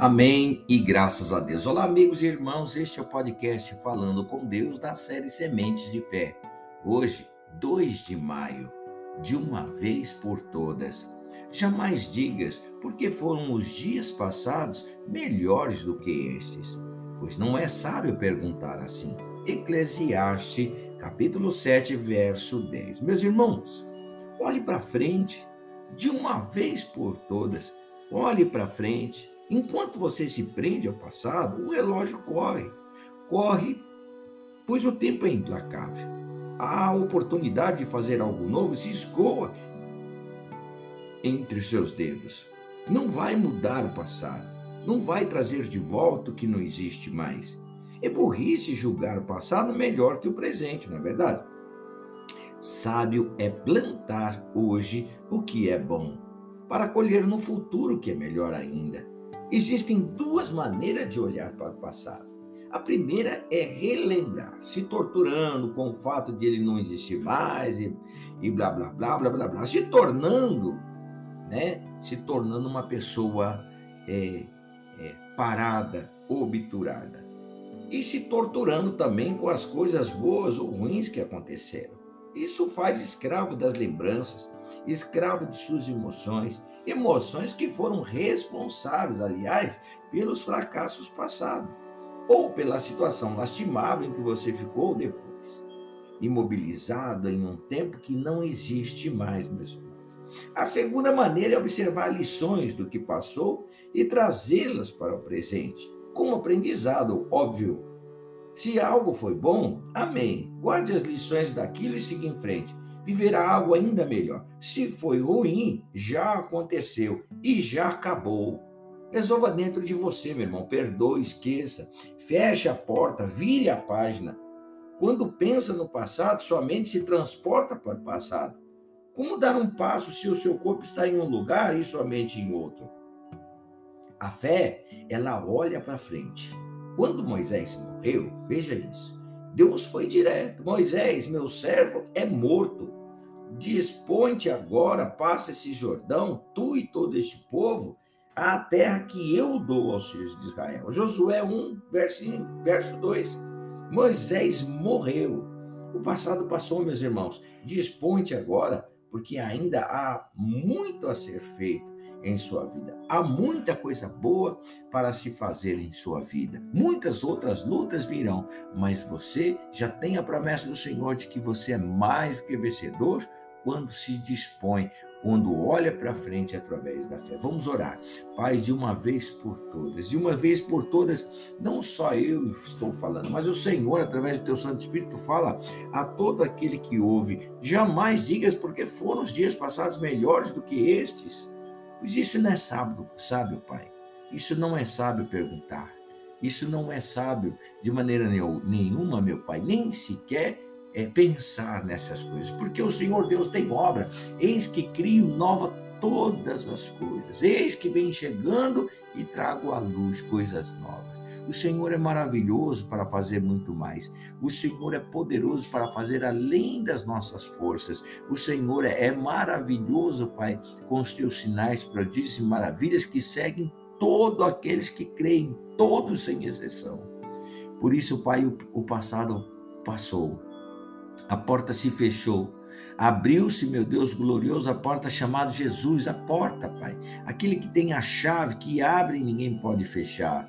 Amém e graças a Deus. Olá, amigos e irmãos, este é o podcast Falando com Deus da série Sementes de Fé. Hoje, 2 de maio, de uma vez por todas. Jamais digas, porque foram os dias passados melhores do que estes, pois não é sábio perguntar assim. Eclesiastes, capítulo 7, verso 10. Meus irmãos, olhe para frente, de uma vez por todas. Olhe para frente Enquanto você se prende ao passado, o relógio corre. Corre, pois o tempo é implacável. A oportunidade de fazer algo novo se escoa entre os seus dedos. Não vai mudar o passado. Não vai trazer de volta o que não existe mais. É burrice julgar o passado melhor que o presente, não é verdade? Sábio é plantar hoje o que é bom, para colher no futuro o que é melhor ainda. Existem duas maneiras de olhar para o passado. A primeira é relembrar, se torturando com o fato de ele não existir mais e, e blá blá blá blá blá blá, se tornando, né, se tornando uma pessoa é, é, parada, obturada e se torturando também com as coisas boas ou ruins que aconteceram. Isso faz escravo das lembranças, escravo de suas emoções, emoções que foram responsáveis, aliás, pelos fracassos passados, ou pela situação lastimável em que você ficou depois, imobilizado em um tempo que não existe mais, meus irmãos. A segunda maneira é observar lições do que passou e trazê-las para o presente, como aprendizado, óbvio. Se algo foi bom, amém. Guarde as lições daquilo e siga em frente viverá algo ainda melhor. Se foi ruim, já aconteceu e já acabou. Resolva dentro de você, meu irmão. Perdoe, esqueça. Feche a porta, vire a página. Quando pensa no passado, sua mente se transporta para o passado. Como dar um passo se o seu corpo está em um lugar e sua mente em outro? A fé, ela olha para frente. Quando Moisés morreu, veja isso. Deus foi direto. Moisés, meu servo, é morto. Dispõe-te agora, passa esse Jordão, tu e todo este povo, à terra que eu dou aos filhos de Israel. Josué 1, verso, verso 2. Moisés morreu. O passado passou, meus irmãos. Dispõe-te agora, porque ainda há muito a ser feito em sua vida. Há muita coisa boa para se fazer em sua vida. Muitas outras lutas virão, mas você já tem a promessa do Senhor de que você é mais que vencedor quando se dispõe, quando olha para frente através da fé. Vamos orar. Pai, de uma vez por todas, de uma vez por todas, não só eu estou falando, mas o Senhor, através do teu Santo Espírito, fala a todo aquele que ouve. Jamais digas porque foram os dias passados melhores do que estes. Pois isso não é sábio, sábio, Pai. Isso não é sábio perguntar. Isso não é sábio de maneira nenhuma, meu Pai, nem sequer é, pensar nessas coisas, porque o Senhor Deus tem obra. Eis que crio nova todas as coisas. Eis que vem chegando e trago à luz coisas novas. O Senhor é maravilhoso para fazer muito mais. O Senhor é poderoso para fazer além das nossas forças. O Senhor é maravilhoso, Pai, com os teus sinais, prodígios e maravilhas que seguem todos aqueles que creem, todos sem exceção. Por isso, Pai, o passado passou a porta se fechou. Abriu-se, meu Deus glorioso, a porta chamada Jesus, a porta, Pai. Aquele que tem a chave, que abre e ninguém pode fechar.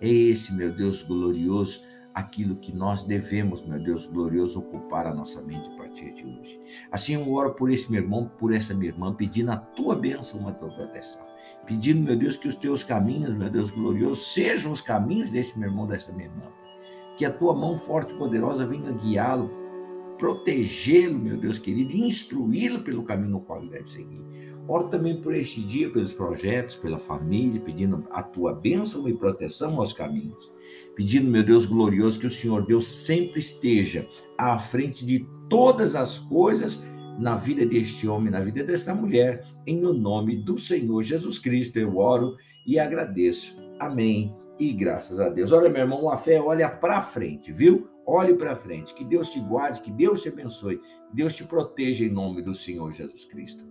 É esse, meu Deus glorioso, aquilo que nós devemos, meu Deus glorioso, ocupar a nossa mente a partir de hoje. Assim eu oro por esse meu irmão, por essa minha irmã, pedindo a tua bênção, a tua proteção. Pedindo, meu Deus, que os teus caminhos, meu Deus glorioso, sejam os caminhos deste meu irmão, dessa minha irmã. Que a tua mão forte e poderosa venha guiá-lo protegê-lo, meu Deus querido, e instruí-lo pelo caminho no qual ele deve seguir. Oro também por este dia, pelos projetos, pela família, pedindo a tua bênção e proteção aos caminhos. Pedindo, meu Deus glorioso, que o Senhor Deus sempre esteja à frente de todas as coisas na vida deste homem, na vida dessa mulher, em o nome do Senhor Jesus Cristo, eu oro e agradeço. Amém. E graças a Deus. Olha, meu irmão, a fé olha para frente, viu? Olhe para frente. Que Deus te guarde, que Deus te abençoe, que Deus te proteja em nome do Senhor Jesus Cristo.